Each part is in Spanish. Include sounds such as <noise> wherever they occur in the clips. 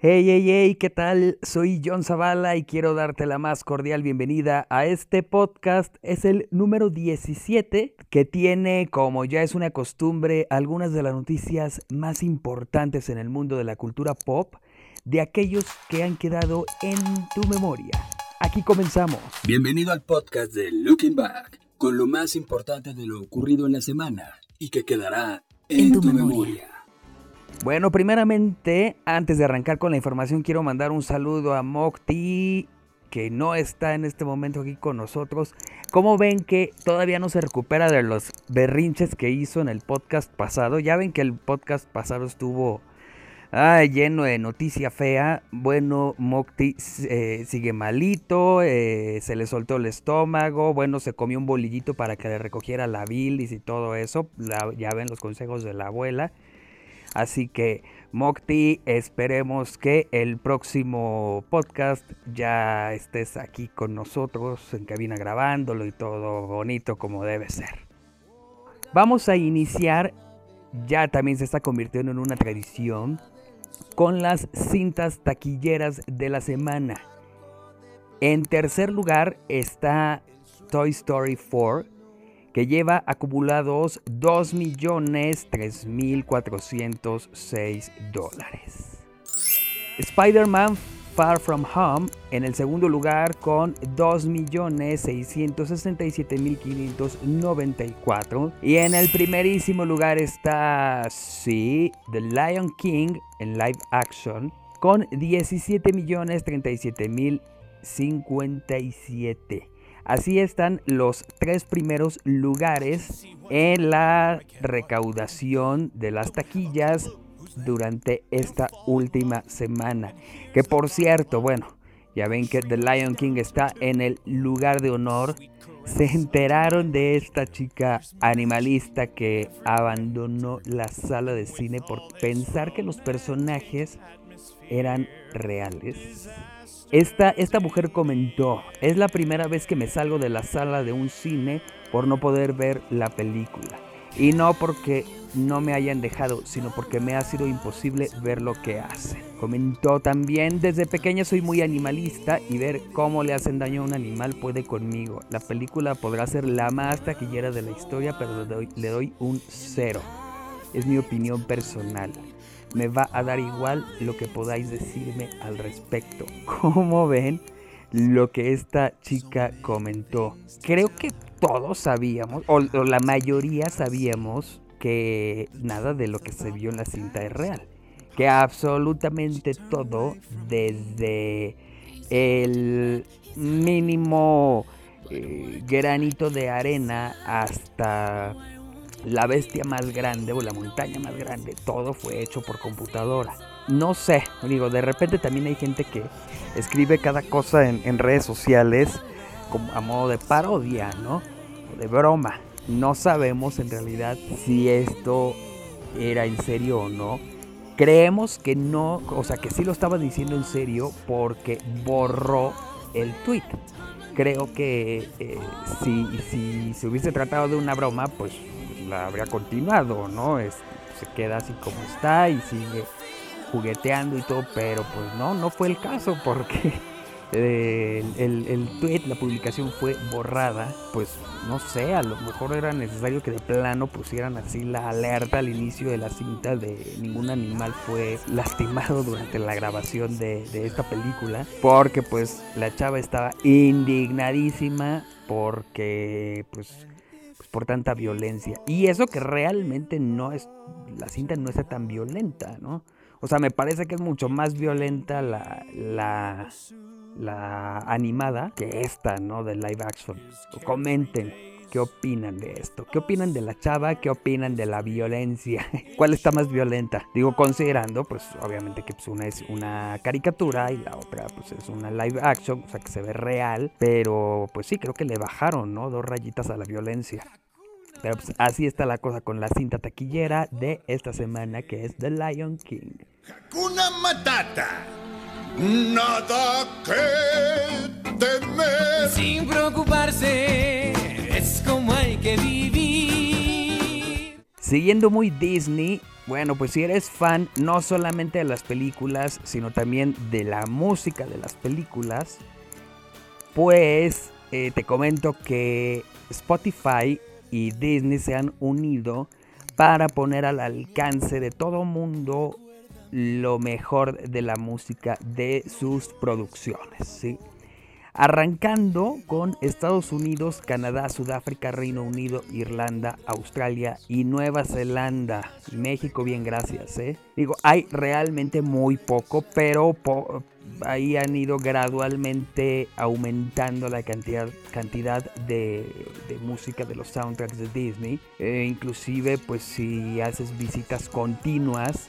Hey, hey, hey, ¿qué tal? Soy John Zavala y quiero darte la más cordial bienvenida a este podcast. Es el número 17 que tiene, como ya es una costumbre, algunas de las noticias más importantes en el mundo de la cultura pop, de aquellos que han quedado en tu memoria. Aquí comenzamos. Bienvenido al podcast de Looking Back, con lo más importante de lo ocurrido en la semana y que quedará en, tu, memoria. Bueno, primeramente, antes de arrancar con la información, quiero mandar un saludo a Mokti, que no está en este momento aquí con nosotros. Como ven que todavía no se recupera de los berrinches que hizo en el podcast pasado? Ya ven que el podcast pasado estuvo lleno de noticia fea. Bueno, Mokti eh, sigue malito, eh, se le soltó el estómago, bueno, se comió un bolillito para que le recogiera la bilis y todo eso. ya ven los consejos de la abuela. Así que, Mokti, esperemos que el próximo podcast ya estés aquí con nosotros en cabina grabándolo y todo bonito como debe ser. Vamos a iniciar, ya también se está convirtiendo en una tradición, con las cintas taquilleras de la semana. En tercer lugar está Toy Story 4 que lleva acumulados 2.3406 dólares. Spider-Man Far From Home en el segundo lugar con 2.667.594 y en el primerísimo lugar está, sí, The Lion King en live action con 17.037.057. Así están los tres primeros lugares en la recaudación de las taquillas durante esta última semana. Que por cierto, bueno, ya ven que The Lion King está en el lugar de honor. Se enteraron de esta chica animalista que abandonó la sala de cine por pensar que los personajes eran reales. Esta, esta mujer comentó, es la primera vez que me salgo de la sala de un cine por no poder ver la película. Y no porque no me hayan dejado, sino porque me ha sido imposible ver lo que hacen. Comentó también, desde pequeña soy muy animalista y ver cómo le hacen daño a un animal puede conmigo. La película podrá ser la más taquillera de la historia, pero le doy, le doy un cero. Es mi opinión personal me va a dar igual lo que podáis decirme al respecto. <laughs> ¿Cómo ven lo que esta chica comentó? Creo que todos sabíamos, o, la mayoría sabíamos, que nada de lo que se vio en la cinta es real. Que absolutamente todo, desde el mínimo eh, granito de arena hasta la bestia más grande o la montaña más grande, todo fue hecho por computadora. No sé, digo, de repente también hay gente que escribe cada cosa en, redes sociales a modo de parodia, ¿no? O de broma. No sabemos en realidad si esto era en serio o no. Creemos que no, o sea, que sí lo estaba diciendo en serio porque borró el tweet. Creo que eh, si, si se hubiese tratado de una broma, pues la habría continuado, ¿no? Es, se queda así como está y sigue jugueteando y todo, pero pues no, no fue el caso porque <laughs> el, el, tweet, la publicación fue borrada, pues no sé, a lo mejor era necesario que de plano pusieran así la alerta al inicio de la cinta de ningún animal fue lastimado durante la grabación de, de esta película, porque pues la chava estaba indignadísima porque pues por tanta violencia. Y eso que realmente no es, la cinta no está tan violenta, ¿no? O sea, me parece que es mucho más violenta la, la, la animada que esta, ¿no? De live action. Comenten qué opinan de esto. ¿Qué opinan de la chava? ¿Qué opinan de la violencia? <laughs> ¿Cuál está más violenta? Digo, considerando, pues obviamente que pues, una es una caricatura y la otra pues es una live action, o sea que se ve real. Pero pues sí, creo que le bajaron, ¿no? Dos rayitas a la violencia. Pero pues así está la cosa con la cinta taquillera de esta semana que es The Lion King. Hakuna Matata. Nada que temer. Sin preocuparse, es como hay que vivir. Siguiendo muy Disney, Bueno, pues si eres fan no solamente de las películas, sino también de la música de las películas, pues eh, te comento que Spotify y Disney se han unido para poner al alcance de todo mundo lo mejor de la música de sus producciones. ¿sí? Arrancando con Estados Unidos, Canadá, Sudáfrica, Reino Unido, Irlanda, Australia y Nueva Zelanda. México, bien, gracias. ¿eh? Digo, hay realmente muy poco, pero ahí han ido gradualmente aumentando la cantidad, cantidad de, música de los soundtracks de Disney. Eh, inclusive, pues si haces visitas continuas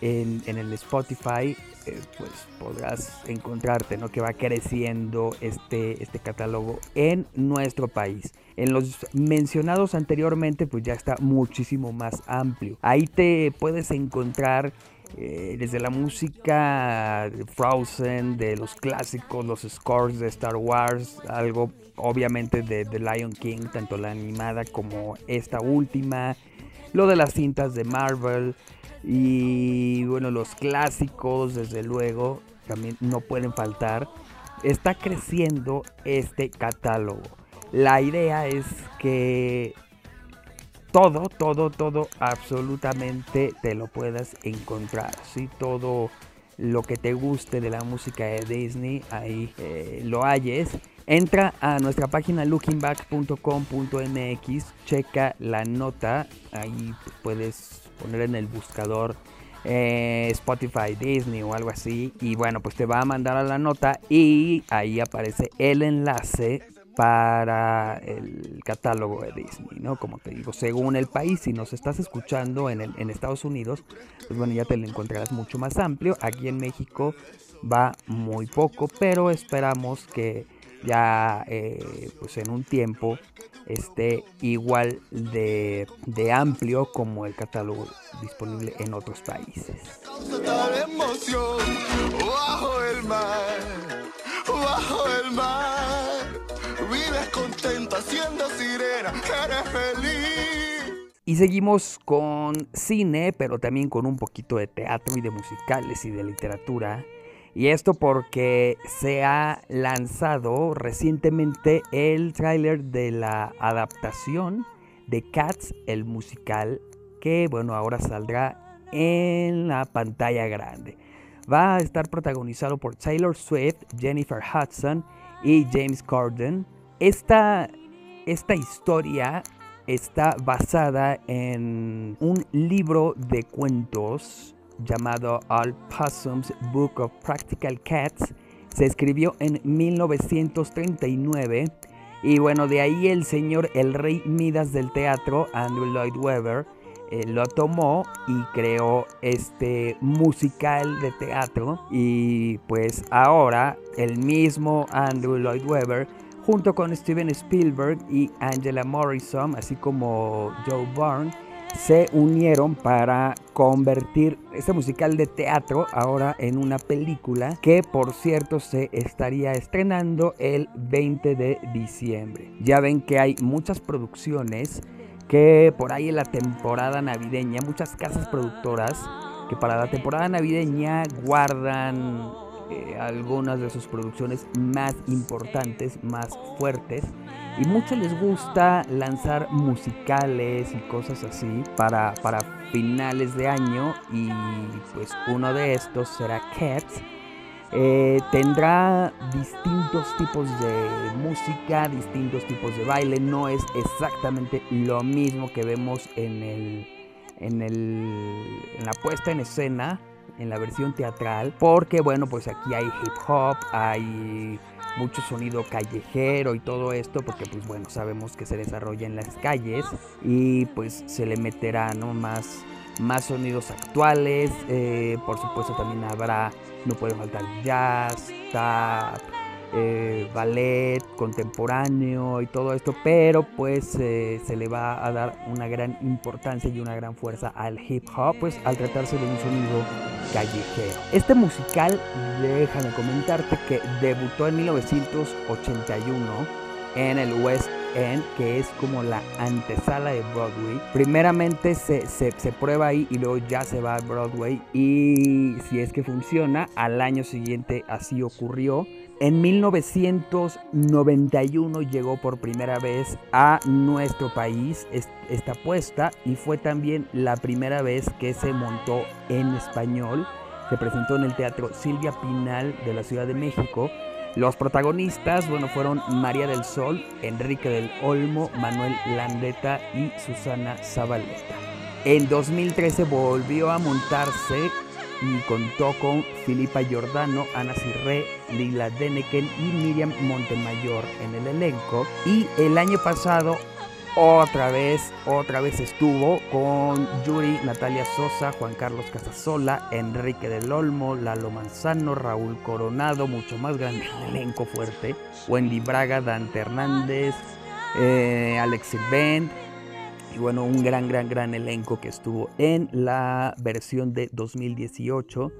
en, el Spotify, eh, pues podrás encontrarte. Que va creciendo este, este catálogo en nuestro país. En los mencionados anteriormente, pues ya está muchísimo más amplio. Ahí te puedes encontrar eh, desde la música de Frozen, de los clásicos, los scores de Star Wars, algo obviamente de The Lion King, tanto la animada como esta última, lo de las cintas de Marvel y bueno, los clásicos, desde luego, también no pueden faltar. Está creciendo este catálogo. La idea es que todo, todo, todo, absolutamente te lo puedas encontrar. ¿sí? Todo lo que te guste de la música de Disney, ahí eh, lo halles. Entra a nuestra página lookingback.com.mx, checa la nota, ahí puedes poner en el buscador eh, Spotify, Disney o algo así. Y bueno, pues te va a mandar a la nota y ahí aparece el enlace para el catálogo de Disney, ¿no? Como te digo, según el país, si nos estás escuchando en, en Estados Unidos, pues bueno, ya te lo encontrarás mucho más amplio. Aquí en México va muy poco, pero esperamos que ya eh, pues en un tiempo esté igual de, de amplio como el catálogo disponible en otros países. Bajo el mar, bajo el mar contenta siendo sirena, eres feliz. Y seguimos con cine, pero también con un poquito de teatro y de musicales y de literatura. Y esto porque se ha lanzado recientemente el tráiler de la adaptación de Cats, el musical, que bueno, ahora saldrá en la pantalla grande. Va a estar protagonizado por Taylor Swift, Jennifer Hudson y James Corden. Esta, esta historia está basada en un libro de cuentos llamado Al Possum's Book of Practical Cats. Se escribió en 1939 y bueno, de ahí el señor, el rey Midas del teatro, Andrew Lloyd Webber, eh, lo tomó y creó este musical de teatro y pues ahora el mismo Andrew Lloyd Webber junto con Steven Spielberg y Angela Morrison, así como Joe Byrne, se unieron para convertir este musical de teatro ahora en una película que por cierto se estaría estrenando el 20 de diciembre. Ya ven que hay muchas producciones que por ahí en la temporada navideña, muchas casas productoras que para la temporada navideña guardan eh, algunas de sus producciones más importantes, más fuertes. Y mucho les gusta lanzar musicales y cosas así para, para finales de año. Y pues uno de estos será Cats. Eh, tendrá distintos tipos de música, distintos tipos de baile. No es exactamente lo mismo que vemos en, el, en, el, en la puesta en escena en la versión teatral, porque bueno, pues aquí hay hip hop, hay mucho sonido callejero y todo esto, porque pues bueno, sabemos que se desarrolla en las calles y pues se le meterá ¿no? más, más sonidos actuales, eh, por supuesto también habrá, no puede faltar jazz, tap, eh, ballet contemporáneo y todo esto, pero pues eh, se le va a dar una gran importancia y una gran fuerza al hip hop, pues al tratarse de un sonido callejero. Este musical, déjame comentarte que debutó en 1981 en el West End, que es como la antesala de Broadway. Primeramente se, se, se, prueba ahí y luego ya se va a Broadway. Y si es que funciona, al año siguiente así ocurrió. En 1991 llegó por primera vez a nuestro país esta puesta y fue también la primera vez que se montó en español. Se presentó en el Teatro Silvia Pinal de la Ciudad de México. Los protagonistas, bueno, fueron María del Sol, Enrique del Olmo, Manuel Landeta y Susana Zabaleta. En 2013 volvió a montarse contó con Filipa Giordano, Ana Cirré, Lila Deneken y Miriam Montemayor en el elenco. Y el año pasado otra vez, otra vez estuvo con Yuri, Natalia Sosa, Juan Carlos Casasola, Enrique del Olmo, Lalo Manzano, Raúl Coronado, mucho más grande el elenco fuerte, Wendy Braga, Dante Hernández, eh, Alex Silvent, y bueno, un gran, gran, gran elenco que estuvo en la versión de 2018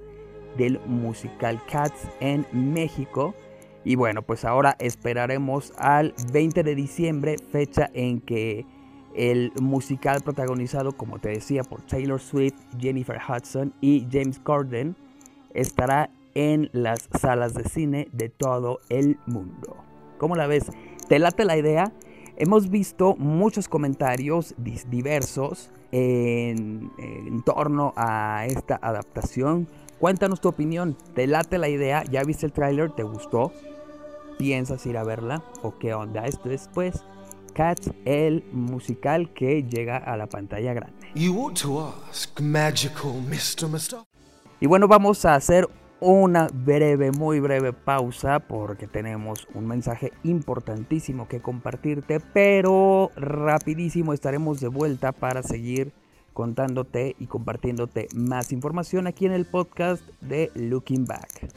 del musical Cats en México. Y bueno, pues ahora esperaremos al 20 de diciembre, fecha en que el musical protagonizado, como te decía, por Taylor Swift, Jennifer Hudson y James Corden, estará en las salas de cine de todo el mundo. ¿Cómo la ves? ¿Te late la idea? Hemos visto muchos comentarios diversos en, torno a esta adaptación. Cuéntanos tu opinión. ¿Te late la idea? ¿Ya viste el tráiler? ¿Te gustó? ¿Piensas ir a verla? ¿O qué onda? Esto es pues Cats, el musical que llega a la pantalla grande. Y bueno, vamos a hacer una breve, muy breve pausa porque tenemos un mensaje importantísimo que compartirte, pero rapidísimo estaremos de vuelta para seguir contándote y compartiéndote más información aquí en el podcast de Looking Back.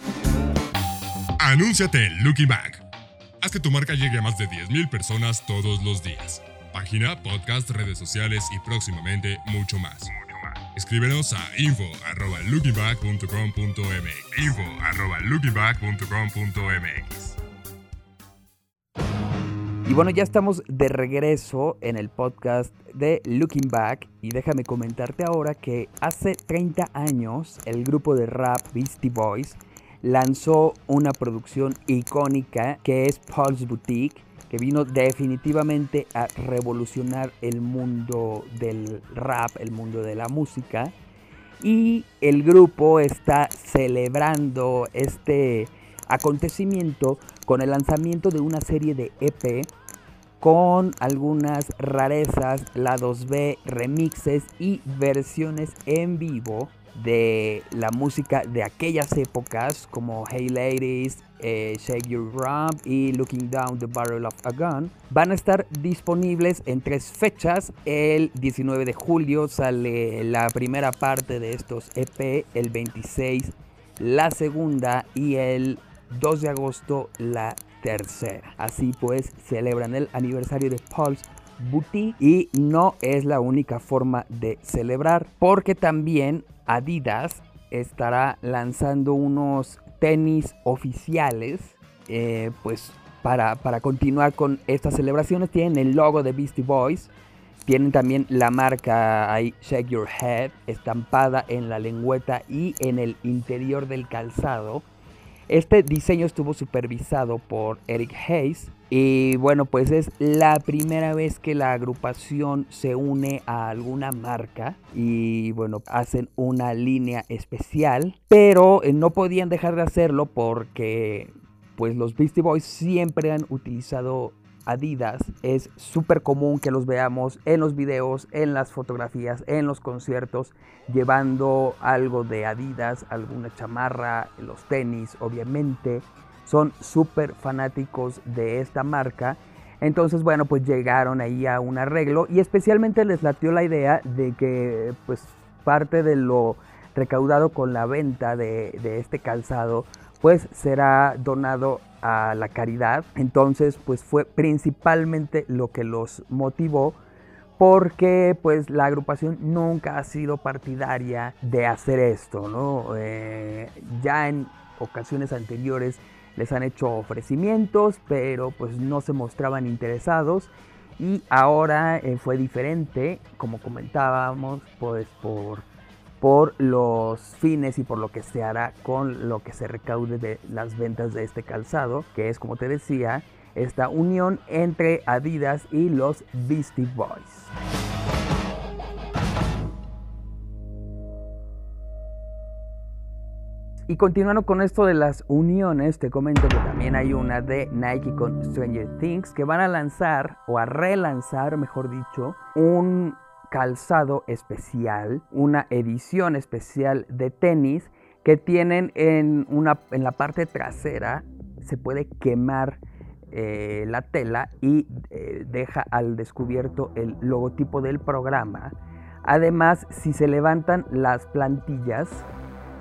Anúnciate Looking Back. Haz que tu marca llegue a más de 10.000 personas todos los días. Página, podcast, redes sociales y próximamente mucho más. Escríbenos a info.lookingback.com.mx info.lookingback.com.mx Y bueno, ya estamos de regreso en el podcast de Looking Back. Y déjame comentarte ahora que hace 30 años el grupo de rap Beastie Boys lanzó una producción icónica que es Pulse Boutique que vino definitivamente a revolucionar el mundo del rap, el mundo de la música. Y el grupo está celebrando este acontecimiento con el lanzamiento de una serie de EP con algunas rarezas, lados B, remixes y versiones en vivo de la música de aquellas épocas como Hey Ladies, eh, Shake Your Rump y Looking Down the Barrel of a Gun van a estar disponibles en tres fechas. El 19 de julio sale la primera parte de estos EP, el 26 la segunda y el 2 de agosto la tercera. Así pues celebran el aniversario de Pulse Boutique y no es la única forma de celebrar porque también Adidas estará lanzando unos tenis oficiales, eh, pues para, para, continuar con estas celebraciones. Tienen el logo de Beastie Boys, tienen también la marca ahí, Shake Your Head, estampada en la lengüeta y en el interior del calzado. Este diseño estuvo supervisado por Eric Hayes, y bueno, pues es la primera vez que la agrupación se une a alguna marca y bueno, hacen una línea especial, pero eh, no podían dejar de hacerlo porque pues los Beastie Boys siempre han utilizado Adidas. Es súper común que los veamos en los videos, en las fotografías, en los conciertos, llevando algo de Adidas, alguna chamarra, los tenis, obviamente son súper fanáticos de esta marca. Entonces, bueno, pues llegaron ahí a un arreglo y especialmente les latió la idea de que pues parte de lo recaudado con la venta de, de este calzado pues será donado a la caridad. Entonces, pues fue principalmente lo que los motivó porque pues la agrupación nunca ha sido partidaria de hacer esto, ¿no? Eh, ya en ocasiones anteriores les han hecho ofrecimientos, pero pues no se mostraban interesados. Y ahora eh, fue diferente, como comentábamos, pues por, por los fines y por lo que se hará con lo que se recaude de las ventas de este calzado, que es como te decía, esta unión entre Adidas y los Beastie Boys. Y continuando con esto de las uniones, te comento que también hay una de Nike con Stranger Things que van a lanzar o a relanzar, mejor dicho, un calzado especial, una edición especial de tenis que tienen en, una, en la parte trasera, se puede quemar eh, la tela y eh, deja al descubierto el logotipo del programa. Además, si se levantan las plantillas,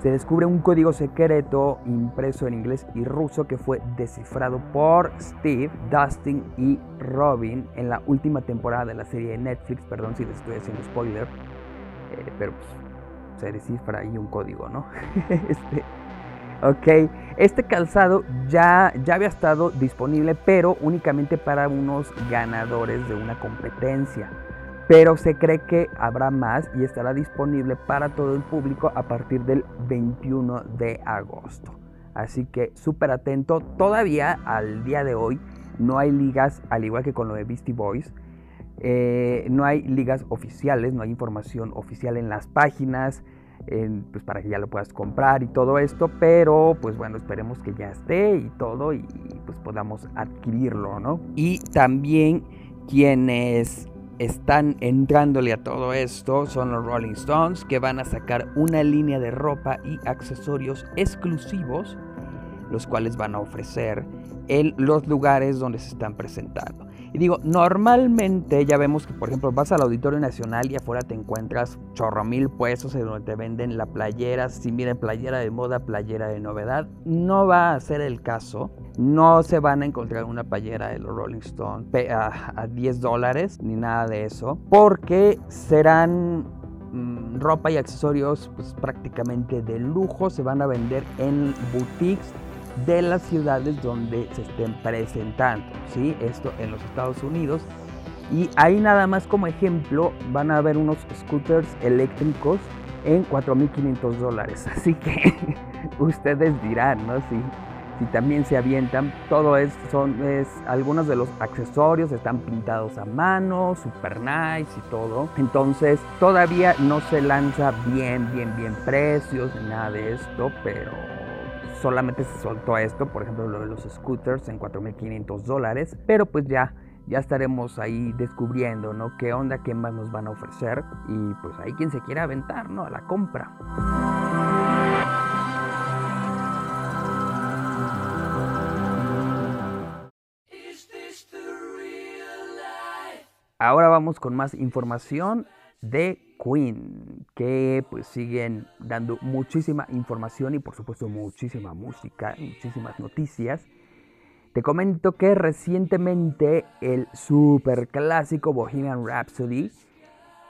se descubre un código secreto impreso en inglés y ruso que fue descifrado por Steve, Dustin y Robin en la última temporada de la serie de Netflix. Perdón si les estoy haciendo spoiler, eh, pero pues, se descifra ahí un código, ¿no? <laughs> este, ok, este calzado ya, ya había estado disponible, pero únicamente para unos ganadores de una competencia pero se cree que habrá más y estará disponible para todo el público a partir del 21 de agosto. Así que súper atento. Todavía al día de hoy no hay ligas, al igual que con lo de Beastie Boys, eh, no hay ligas oficiales, no hay información oficial en las páginas. pues para que ya lo puedas comprar y todo esto, pero pues bueno, esperemos que ya esté y todo y pues podamos adquirirlo, ¿no? Y también quienes están entrándole a todo esto son los Rolling Stones que van a sacar una línea de ropa y accesorios exclusivos, los cuales van a ofrecer en los lugares donde se están presentando. Y digo, normalmente ya vemos que, por ejemplo, vas al Auditorio Nacional y afuera te encuentras chorro mil puestos en donde te venden la playera, si miren playera de moda, playera de novedad. No va a ser el caso. No se van a encontrar una playera de los Rolling Stones a, 10 dólares ni nada de eso, porque serán mm, ropa y accesorios pues, prácticamente de lujo. Se van a vender en boutiques de las ciudades donde se estén presentando, ¿sí? Esto en los Estados Unidos. Y ahí nada más como ejemplo van a haber unos scooters eléctricos en 4.500 dólares. <laughs> Así que <laughs> ustedes dirán, ¿no? Si, también se avientan, todo es, son, es, algunos de los accesorios están pintados a mano, super nice y todo. Entonces todavía no se lanza bien, bien, bien precios ni nada de esto, pero solamente se soltó esto, por ejemplo, lo de los scooters en 4.500 dólares, pero pues ya, ya estaremos ahí descubriendo, ¿no? ¿Qué onda, qué más nos van a ofrecer? Y pues ahí quien se quiera aventar, ¿no? A la compra. Ahora vamos con más información de Queen, que pues siguen dando muchísima información y por supuesto muchísima música, muchísimas noticias. Te comento que recientemente el super clásico Bohemian Rhapsody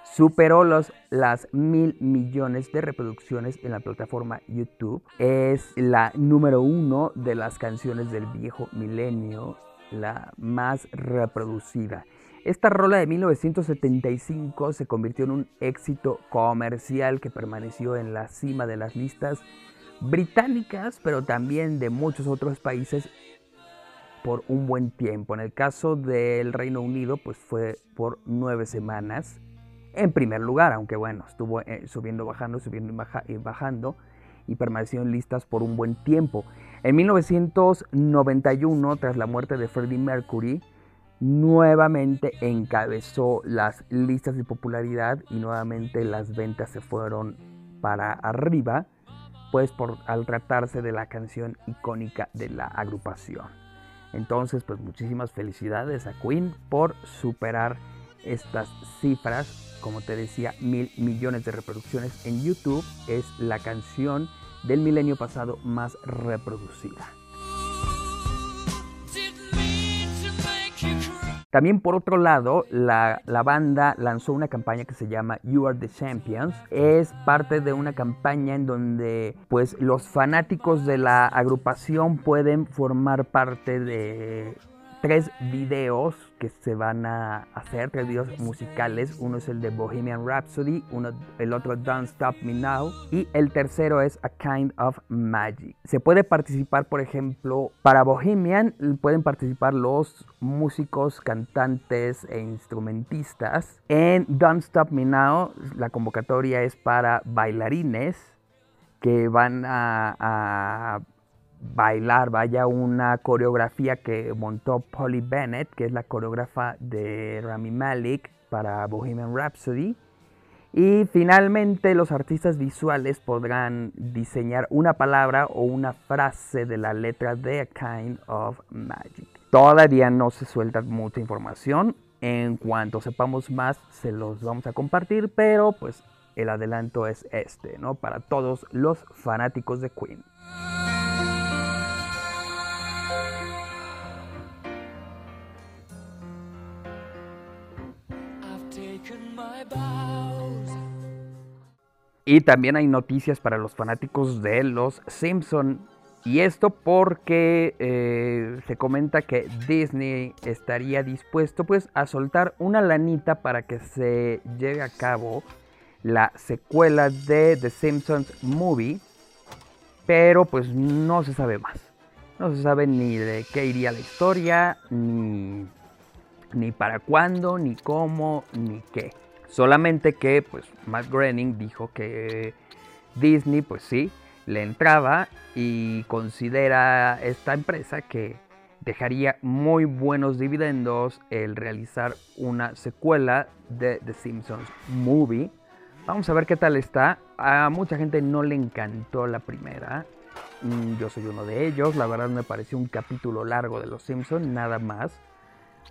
superó los, las mil millones de reproducciones en la plataforma YouTube. Es la número uno de las canciones del viejo milenio, la más reproducida. Esta rola de 1975 se convirtió en un éxito comercial que permaneció en la cima de las listas británicas, pero también de muchos otros países por un buen tiempo. En el caso del Reino Unido, pues fue por nueve semanas en primer lugar, aunque bueno, estuvo eh, subiendo, bajando, subiendo y bajando y permaneció en listas por un buen tiempo. En 1991, tras la muerte de Freddie Mercury, nuevamente encabezó las listas de popularidad y nuevamente las ventas se fueron para arriba, pues por al tratarse de la canción icónica de la agrupación. Entonces, pues muchísimas felicidades a Queen por superar estas cifras, como te decía, mil millones de reproducciones en YouTube, es la canción del milenio pasado más reproducida. También por otro lado, la, la, banda lanzó una campaña que se llama You Are the Champions. Es parte de una campaña en donde pues los fanáticos de la agrupación pueden formar parte de tres videos que se van a hacer, tres videos musicales. Uno es el de Bohemian Rhapsody, uno, el otro Don't Stop Me Now y el tercero es A Kind of Magic. Se puede participar, por ejemplo, para Bohemian pueden participar los músicos, cantantes e instrumentistas. En Don't Stop Me Now la convocatoria es para bailarines que van a bailar, vaya una coreografía que montó Polly Bennett, que es la coreógrafa de Rami Malek para Bohemian Rhapsody. Y finalmente los artistas visuales podrán diseñar una palabra o una frase de la letra de A Kind of Magic. Todavía no se suelta mucha información. En cuanto sepamos más se los vamos a compartir, pero pues el adelanto es este, ¿no? Para todos los fanáticos de Queen. Y también hay noticias para los fanáticos de los Simpson. Y esto porque eh, se comenta que Disney estaría dispuesto pues a soltar una lanita para que se lleve a cabo la secuela de The Simpsons Movie. Pero pues no se sabe más. No se sabe ni de qué iría la historia, ni, ni para cuándo, ni cómo, ni qué. Solamente que pues Matt Groening dijo que Disney pues sí le entraba y considera esta empresa que dejaría muy buenos dividendos el realizar una secuela de The Simpsons Movie. Vamos a ver qué tal está. A mucha gente no le encantó la primera. Mm, yo soy uno de ellos. La verdad me pareció un capítulo largo de Los Simpsons, nada más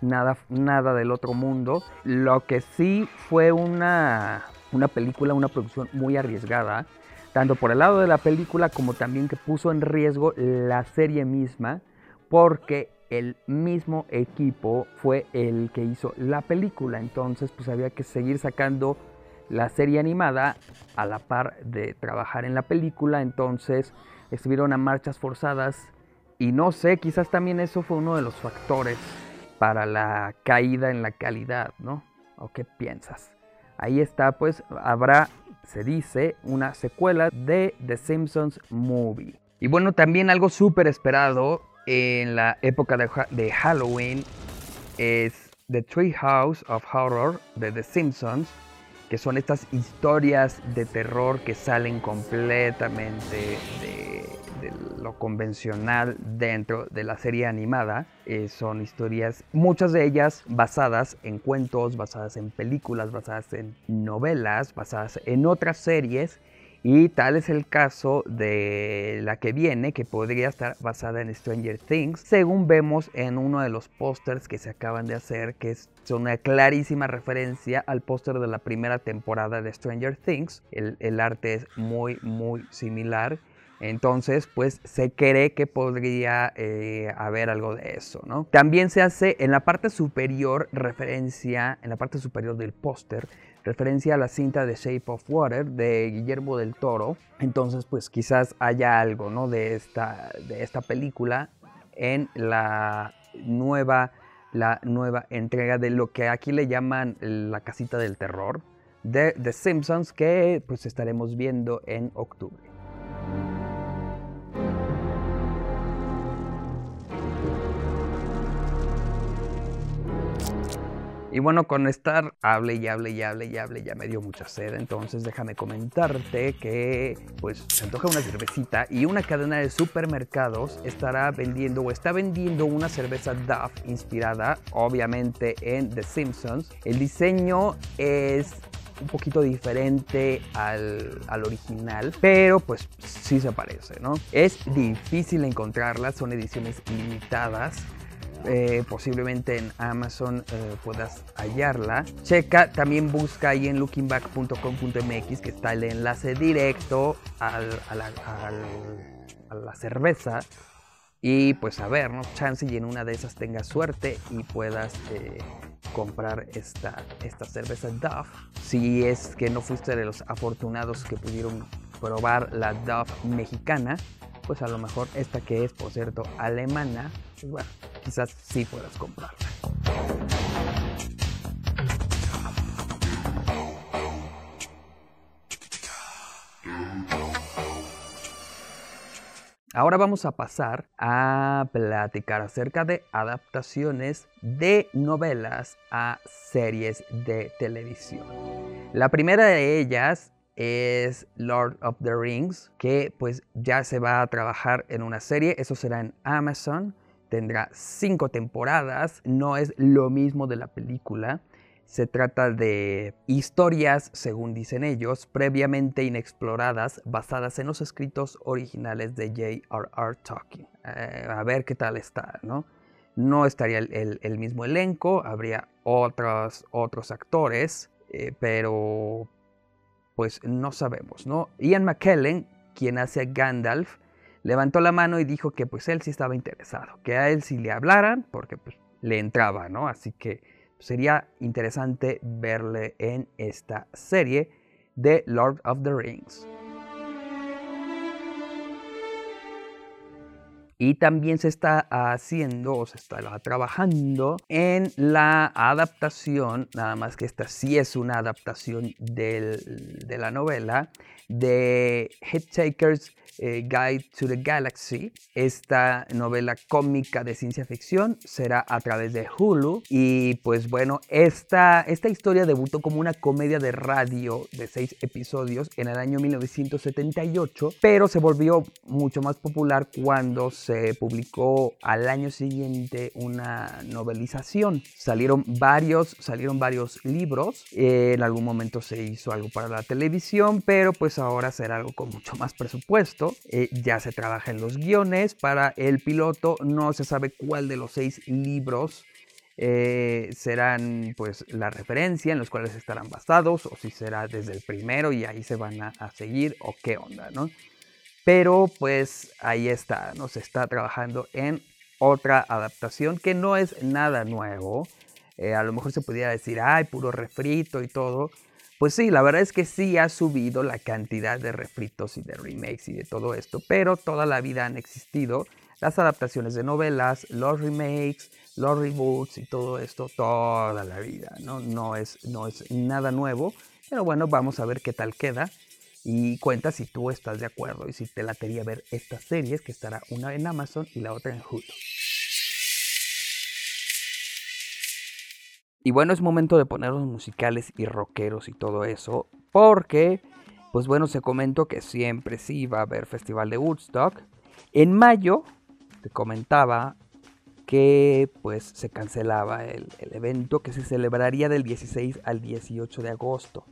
nada, nada del otro mundo. Lo que sí fue una, una película, una producción muy arriesgada, tanto por el lado de la película como también que puso en riesgo la serie misma, porque el mismo equipo fue el que hizo la película. Entonces, pues había que seguir sacando la serie animada a la par de trabajar en la película. Entonces, estuvieron a marchas forzadas. Y no sé, quizás también eso fue uno de los factores para la caída en la calidad, ¿no? ¿O qué piensas? Ahí está, pues habrá, se dice, una secuela de The Simpsons Movie. Y bueno, también algo súper esperado en la época de, Halloween es The Tree House of Horror de The Simpsons, que son estas historias de terror que salen completamente de lo convencional dentro de la serie animada. Eh, son historias, muchas de ellas basadas en cuentos, basadas en películas, basadas en novelas, basadas en otras series. Y tal es el caso de la que viene, que podría estar basada en Stranger Things, según vemos en uno de los pósters que se acaban de hacer, que es una clarísima referencia al póster de la primera temporada de Stranger Things. El, arte es muy, muy similar. Entonces, pues se cree que podría eh, haber algo de eso, ¿no? También se hace en la parte superior referencia, en la parte superior del póster, referencia a la cinta de Shape of Water de Guillermo del Toro. Entonces, pues quizás haya algo, ¿no? De esta, de esta película en la nueva, la nueva entrega de lo que aquí le llaman la casita del terror de The Simpsons que pues estaremos viendo en octubre. Y bueno, con estar hable y hable y hable y hable ya me dio mucha sed, entonces déjame comentarte que pues se antoja una cervecita y una cadena de supermercados estará vendiendo o está vendiendo una cerveza Duff inspirada obviamente en The Simpsons. El diseño es un poquito diferente al, al, original, pero pues sí se parece, ¿no? Es difícil encontrarlas, son ediciones limitadas. Eh, posiblemente en Amazon eh, puedas hallarla. Checa, también busca ahí en lookingback.com.mx que está el enlace directo a, la, cerveza Y pues a ver, ¿no? Chance y en una de esas tengas suerte y puedas eh, comprar esta, esta cerveza Duff. Si es que no fuiste de los afortunados que pudieron probar la Duff mexicana, pues a lo mejor esta que es, por cierto, alemana, pues quizás sí puedas comprarla. Ahora vamos a pasar a platicar acerca de adaptaciones de novelas a series de televisión. La primera de ellas es Lord of the Rings, que pues ya se va a trabajar en una serie, eso será en Amazon, tendrá cinco temporadas, no es lo mismo de la película. Se trata de historias, según dicen ellos, previamente inexploradas, basadas en los escritos originales de J.R.R. Tolkien. Eh, a ver qué tal está, ¿no? No estaría el, mismo elenco, habría otros, otros actores, eh, pero pues no sabemos, ¿no? Ian McKellen, quien hace a Gandalf, levantó la mano y dijo que pues él sí estaba interesado, que a él sí le hablaran, porque pues le entraba, ¿no? Así que sería interesante verle en esta serie de Lord of the Rings. Y también se está haciendo, o se está trabajando en la adaptación, nada más que esta sí es una adaptación de la novela, de Hitchhiker's eh, Guide to the Galaxy. Esta novela cómica de ciencia ficción será a través de Hulu. Y pues bueno, esta, esta historia debutó como una comedia de radio de seis episodios en el año 1978, pero se volvió mucho más popular cuando se publicó al año siguiente una novelización. Salieron varios, salieron varios libros. en algún momento se hizo algo para la televisión, pero pues ahora será algo con mucho más presupuesto. Eh, ya se trabaja en los guiones para el piloto. No se sabe cuál de los seis libros eh, serán pues la referencia en los cuales estarán basados o si será desde el primero y ahí se van a, seguir o qué onda, ¿no? Pero pues ahí está, ¿no? Se está trabajando en otra adaptación que no es nada nuevo. Eh, a lo mejor se podría decir, ay, puro refrito y todo. Pues sí, la verdad es que sí ha subido la cantidad de refritos y de remakes y de todo esto, pero toda la vida han existido las adaptaciones de novelas, los remakes, los reboots y todo esto toda la vida, ¿no? No es, no es nada nuevo, pero bueno, vamos a ver qué tal queda y cuenta si tú estás de acuerdo y si te latería ver estas series que estará una en Amazon y la otra en Hulu. Y bueno, es momento de poner los musicales y rockeros y todo eso, porque, pues bueno, se comentó que siempre sí va a haber Festival de Woodstock. En mayo, te comentaba que pues se cancelaba el, el, evento que se celebraría del 16 al 18 de agosto.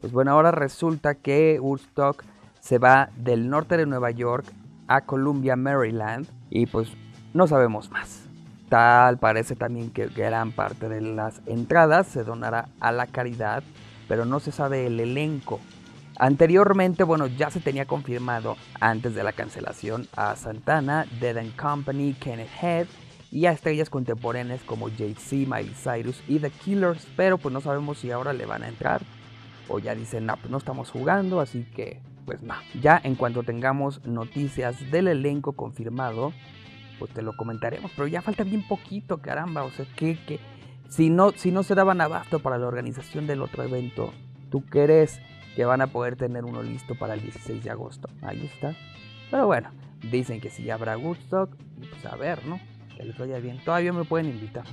Pues bueno, ahora resulta que Woodstock se va del norte de Nueva York a Columbia, Maryland, y pues no sabemos más. Tal parece también que gran parte de las entradas se donará a la caridad, pero no se sabe el elenco. Anteriormente, bueno, ya se tenía confirmado antes de la cancelación a Santana, Dead and Company, Kenneth Head y a estrellas contemporáneas como Jay-Z, Miley Cyrus y The Killers, pero pues no sabemos si ahora le van a entrar o ya dicen, no, pues no estamos jugando, así que pues no. Ya en cuanto tengamos noticias del elenco confirmado, pues te lo comentaremos. Pero ya falta bien poquito, caramba. O sea, que, que si, no, si no se daban abasto para la organización del otro evento, ¿tú crees que van a poder tener uno listo para el 16 de agosto? Ahí está. Pero bueno, dicen que si ya habrá Woodstock, pues a ver, ¿no? Que les vaya bien. Todavía me pueden invitar.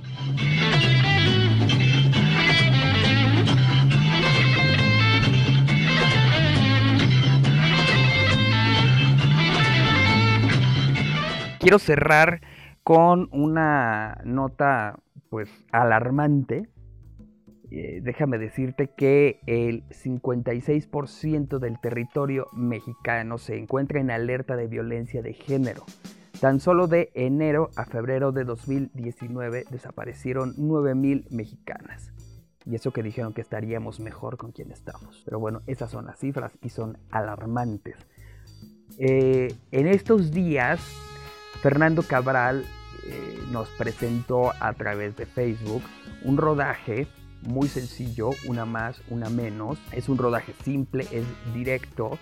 Quiero cerrar con una nota pues alarmante. Eh, déjame decirte que el 56% del territorio mexicano se encuentra en alerta de violencia de género. Tan solo de enero a febrero de 2019 desaparecieron 9.000 mexicanas. Y eso que dijeron que estaríamos mejor con quien estamos. Pero bueno, esas son las cifras y son alarmantes. Eh, en estos días Fernando Cabral eh, nos presentó a través de Facebook un rodaje muy sencillo, una más, una menos. Es un rodaje simple, es directo,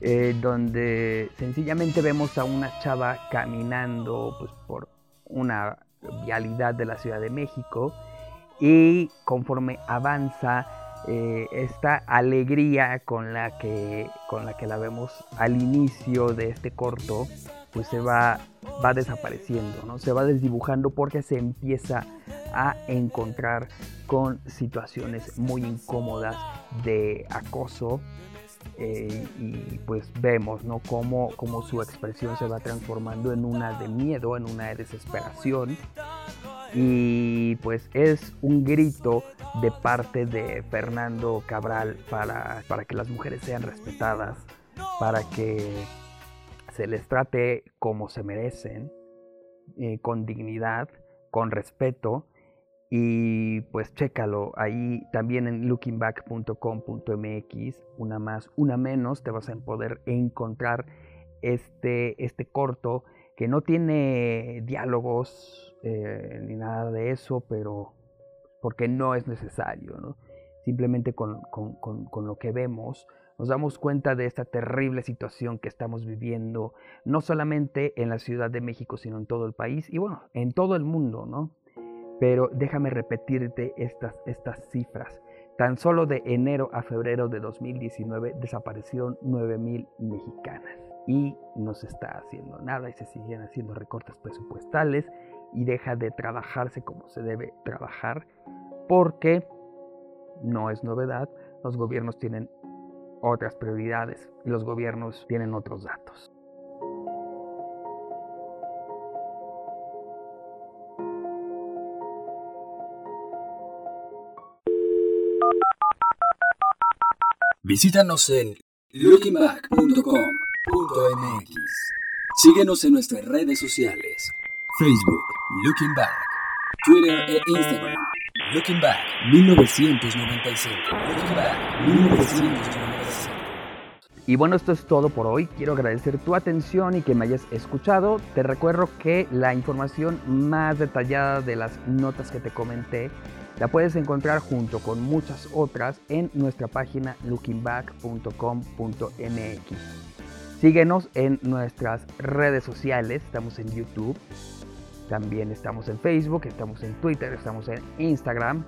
eh, donde sencillamente vemos a una chava caminando pues, por una vialidad de la Ciudad de México y conforme avanza eh, esta alegría con la, que, con la que la vemos al inicio de este corto, pues se va, va desapareciendo, ¿no? se va desdibujando porque se empieza a encontrar con situaciones muy incómodas de acoso eh, y pues vemos ¿no? cómo, cómo su expresión se va transformando en una de miedo, en una de desesperación y pues es un grito de parte de Fernando Cabral para, para que las mujeres sean respetadas, para que se les trate como se merecen, eh, con dignidad, con respeto. Y pues chécalo ahí también en lookingback.com.mx, una más, una menos, te vas a poder encontrar este, este corto que no tiene diálogos eh, ni nada de eso, pero porque no es necesario. Simplemente con, con, lo que vemos nos damos cuenta de esta terrible situación que estamos viviendo, no solamente en la Ciudad de México, sino en todo el país y bueno, en todo el mundo, ¿no? Pero déjame repetirte estas, estas cifras. Tan solo de enero a febrero de 2019 desaparecieron 9.000 mexicanas y no se está haciendo nada y se siguen haciendo recortes presupuestales y deja de trabajarse como se debe trabajar porque no es novedad, los gobiernos tienen otras prioridades y los gobiernos tienen otros datos. Visítanos en lookingback.com .mx. Síguenos en nuestras redes sociales. Facebook, Looking Back. Twitter e Instagram. Looking Back 1995. Looking Back 1995. Y bueno, esto es todo por hoy. Quiero agradecer tu atención y que me hayas escuchado. Te recuerdo que la información más detallada de las notas que te comenté la puedes encontrar junto con muchas otras en nuestra página lookingback.com.mx. Síguenos en nuestras redes sociales, estamos en YouTube, también estamos en Facebook, estamos en Twitter, estamos en Instagram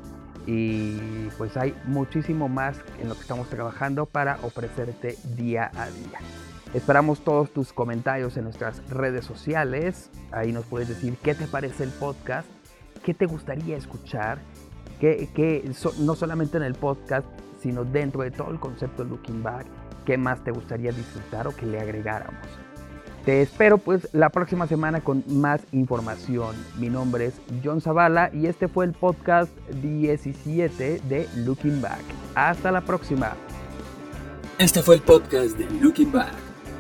y pues hay muchísimo más en lo que estamos trabajando para ofrecerte día a día. Esperamos todos tus comentarios en nuestras redes sociales, ahí nos puedes decir qué te parece el podcast, qué te gustaría escuchar, que, no solamente en el podcast, sino dentro de todo el concepto Looking Back qué más te gustaría disfrutar o que le agregáramos. Te espero pues la próxima semana con más información. Mi nombre es John Zavala y este fue el podcast 17 de Looking Back. Hasta la próxima. Este fue el podcast de Looking Back,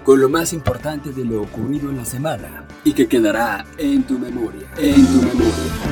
con lo más importante de lo ocurrido en la semana y que quedará en tu memoria. En tu memoria.